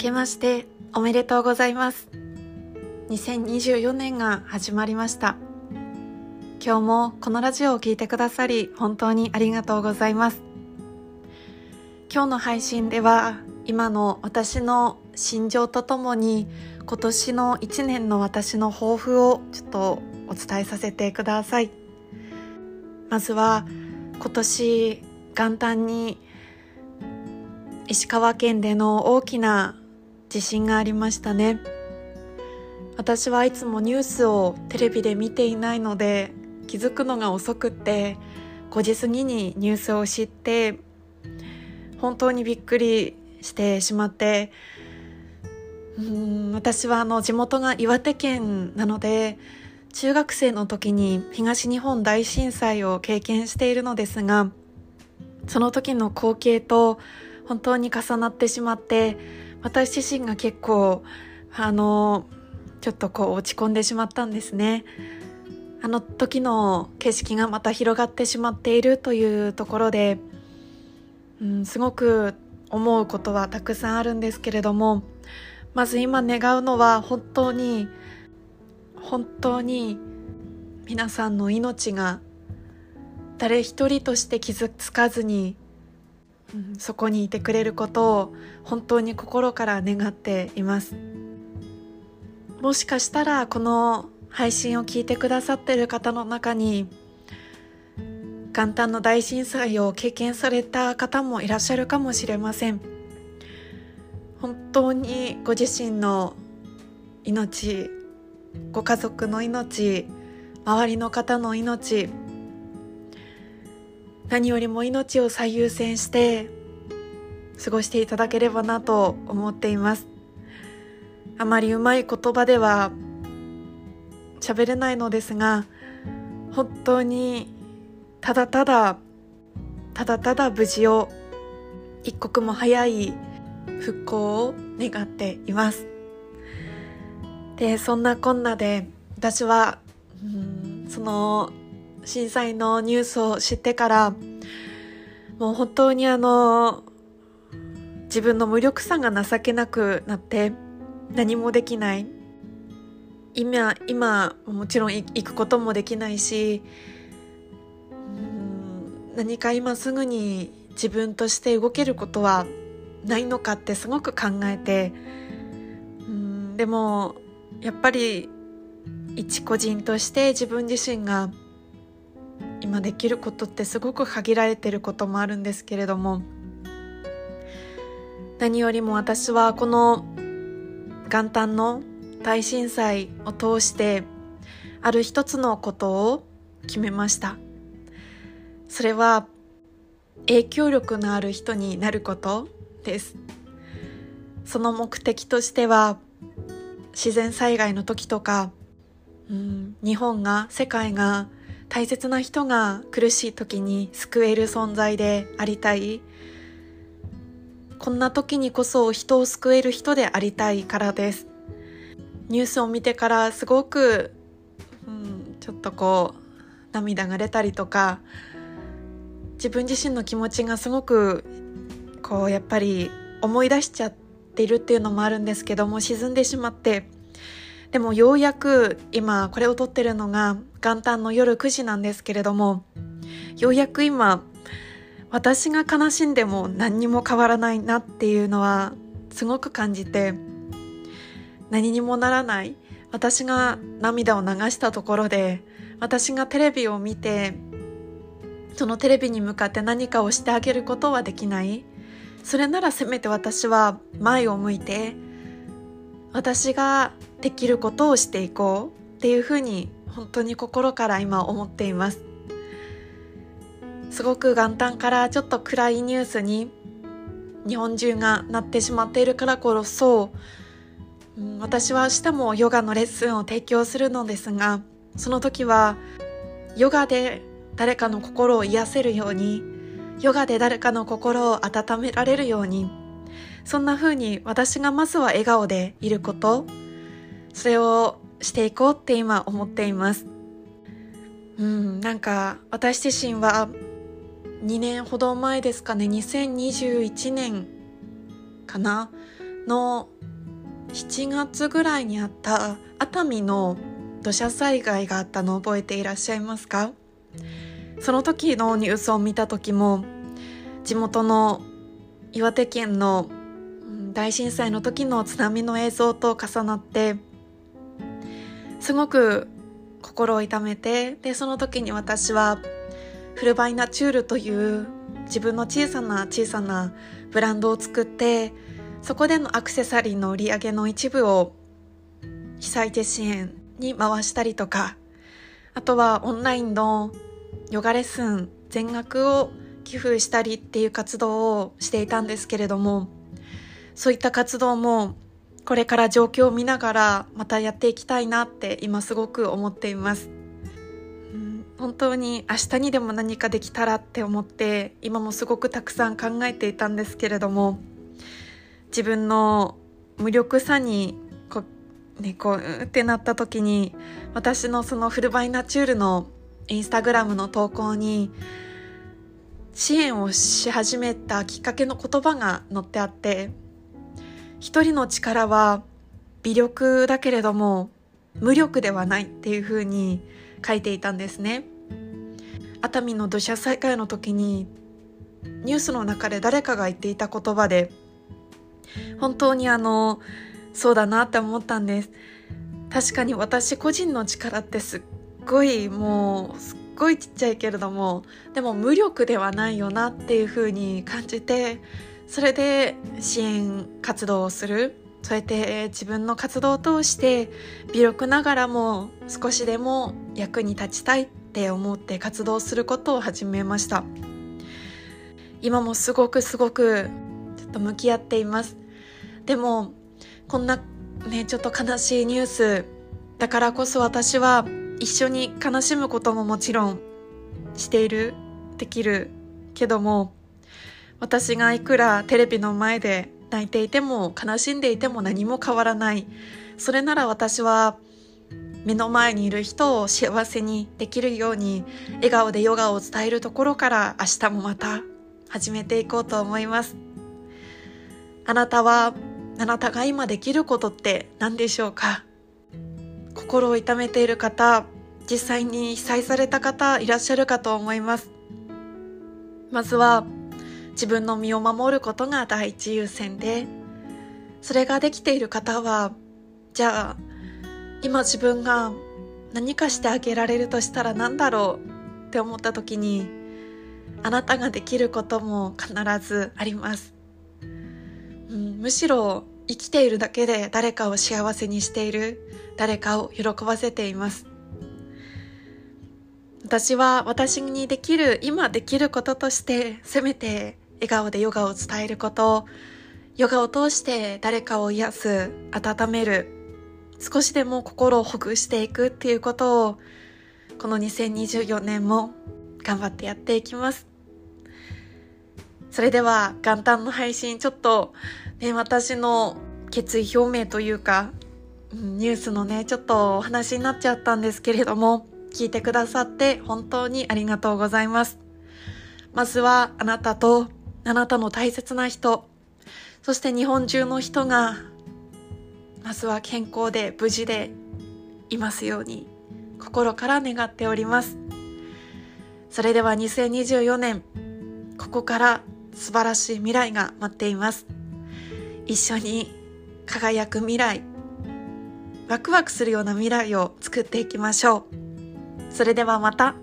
けましておめでとうございます。2024年が始まりました。今日もこのラジオを聴いてくださり本当にありがとうございます。今日の配信では今の私の心情とともに今年の1年の私の抱負をちょっとお伝えさせてください。まずは今年元旦に石川県での大きな地震がありましたね。私はいつもニュースをテレビで見ていないので気づくのが遅くって5時過ぎにニュースを知って本当にびっくりしてしまってうん私はあの地元が岩手県なので中学生の時に東日本大震災を経験しているのですがその時の光景と本当に重なってしまって私自身が結構あのちょっとこう落ち込んでしまったんですね。あの時の景色がまた広がってしまっているというところで、うん、すごく思うことはたくさんあるんですけれどもまず今願うのは本当に本当に皆さんの命が誰一人として傷つかずに、そこにいてくれることを本当に心から願っています。もしかしたらこの配信を聞いてくださっている方の中に元旦の大震災を経験された方もいらっしゃるかもしれません。本当にご自身の命ご家族の命周りの方の命何よりも命を最優先して過ごしていただければなと思っています。あまりうまい言葉では喋れないのですが本当にただただただただ無事を一刻も早い復興を願っています。でそんなこんなで私はうんその震災のニュースを知ってからもう本当にあの自分の無力さが情けなくなって何もできない。今今もちろん行くこともできないし何か今すぐに自分として動けることはないのかってすごく考えてうんでもやっぱり一個人として自分自身が今できることってすごく限られてることもあるんですけれども何よりも私はこの元旦の大震災を通してある一つのことを決めました。それは影響力のある人になることです。その目的としては自然災害の時とか、うん、日本が世界が大切な人が苦しい時に救える存在でありたい。こんな時にこそ人を救える人でありたいからです。ニュースを見てからすごく、うん、ちょっとこう涙が出たりとか自分自身の気持ちがすごくこうやっぱり思い出しちゃっているっていうのもあるんですけども沈んでしまって。でもようやく今これを撮ってるのが元旦の夜9時なんですけれどもようやく今私が悲しんでも何にも変わらないなっていうのはすごく感じて何にもならない私が涙を流したところで私がテレビを見てそのテレビに向かって何かをしてあげることはできない。それならせめて私は前を向いて私ができることをしていこうっていうふうに本当に心から今思っています。すごく元旦からちょっと暗いニュースに日本中がなってしまっているからこそ、うん、私は明日もヨガのレッスンを提供するのですがその時はヨガで誰かの心を癒せるようにヨガで誰かの心を温められるようにそんな風に私がまずは笑顔でいることそれをしていこうって今思っています。うんなんか私自身は2年ほど前ですかね。2021年かな。の7月ぐらいにあった熱海の土砂災害があったのを覚えていらっしゃいますか？その時のニュースを見た時も地元の岩手県の大震災の時の津波の映像と重なってすごく心を痛めてでその時に私はフルバイナチュールという自分の小さな小さなブランドを作ってそこでのアクセサリーの売り上げの一部を被災地支援に回したりとかあとはオンラインのヨガレッスン全額を寄付したりっていう活動をしていたんですけれどもそういった活動もこれから状況を見ながらまたやっていきたいなって今すごく思っています。本当に明日にでも何かできたらって思って今もすごくたくさん考えていたんですけれども自分の無力さにこう、ね、こうってなった時に私のそのフルバイナチュールのインスタグラムの投稿に支援をし始めたきっかけの言葉が載ってあって一人の力は微力だけれども無力ではないっていうふうに書いていたんですね。熱海の土砂災害の時にニュースの中で誰かが言っていた言葉で本当にあのそうだなって思ったんです。確かに私個人の力ってすっごいもうすっごいちっちゃいけれどもでも無力ではないよなっていうふうに感じてそれで支援活動をする。そうやって自分の活動を通して微力ながらも少しでも役に立ちたいって思って活動することを始めました。今もすごくすごくちょっと向き合っています。でもこんなねちょっと悲しいニュース。だからこそ私は一緒に悲しむことももちろんしているできるけども私がいくらテレビの前で泣いていても悲しんでいても何も変わらない。それなら私は目の前にいる人を幸せにできるように笑顔でヨガを伝えるところから明日もまた始めていこうと思います。あなたはあなたが今できることって何でしょうか？心を痛めている方実際に被災された方いらっしゃるかと思います。まずは自分の身を守ることが第一優先でそれができている方はじゃあ今自分が何かしてあげられるとしたら何だろうって思った時にあなたができることも必ずあります、うん、むしろ生きているだけで誰かを幸せにしている誰かを喜ばせています。私は私にできる今できることとしてせめて笑顔でヨガを伝えることヨガを通して誰かを癒す温める少しでも心をほぐしていくっていうことをこの2024年も頑張ってやっていきます。それでは元旦の配信ちょっとね私の決意表明というかニュースのねちょっとお話になっちゃったんですけれども聞いてくださって本当にありがとうございます。まずはあなたとあなたの大切な人、そして日本中の人が、まずは健康で無事でいますように、心から願っております。それでは2024年、ここから素晴らしい未来が待っています。一緒に輝く未来、ワクワクするような未来を作っていきましょう。それではまた。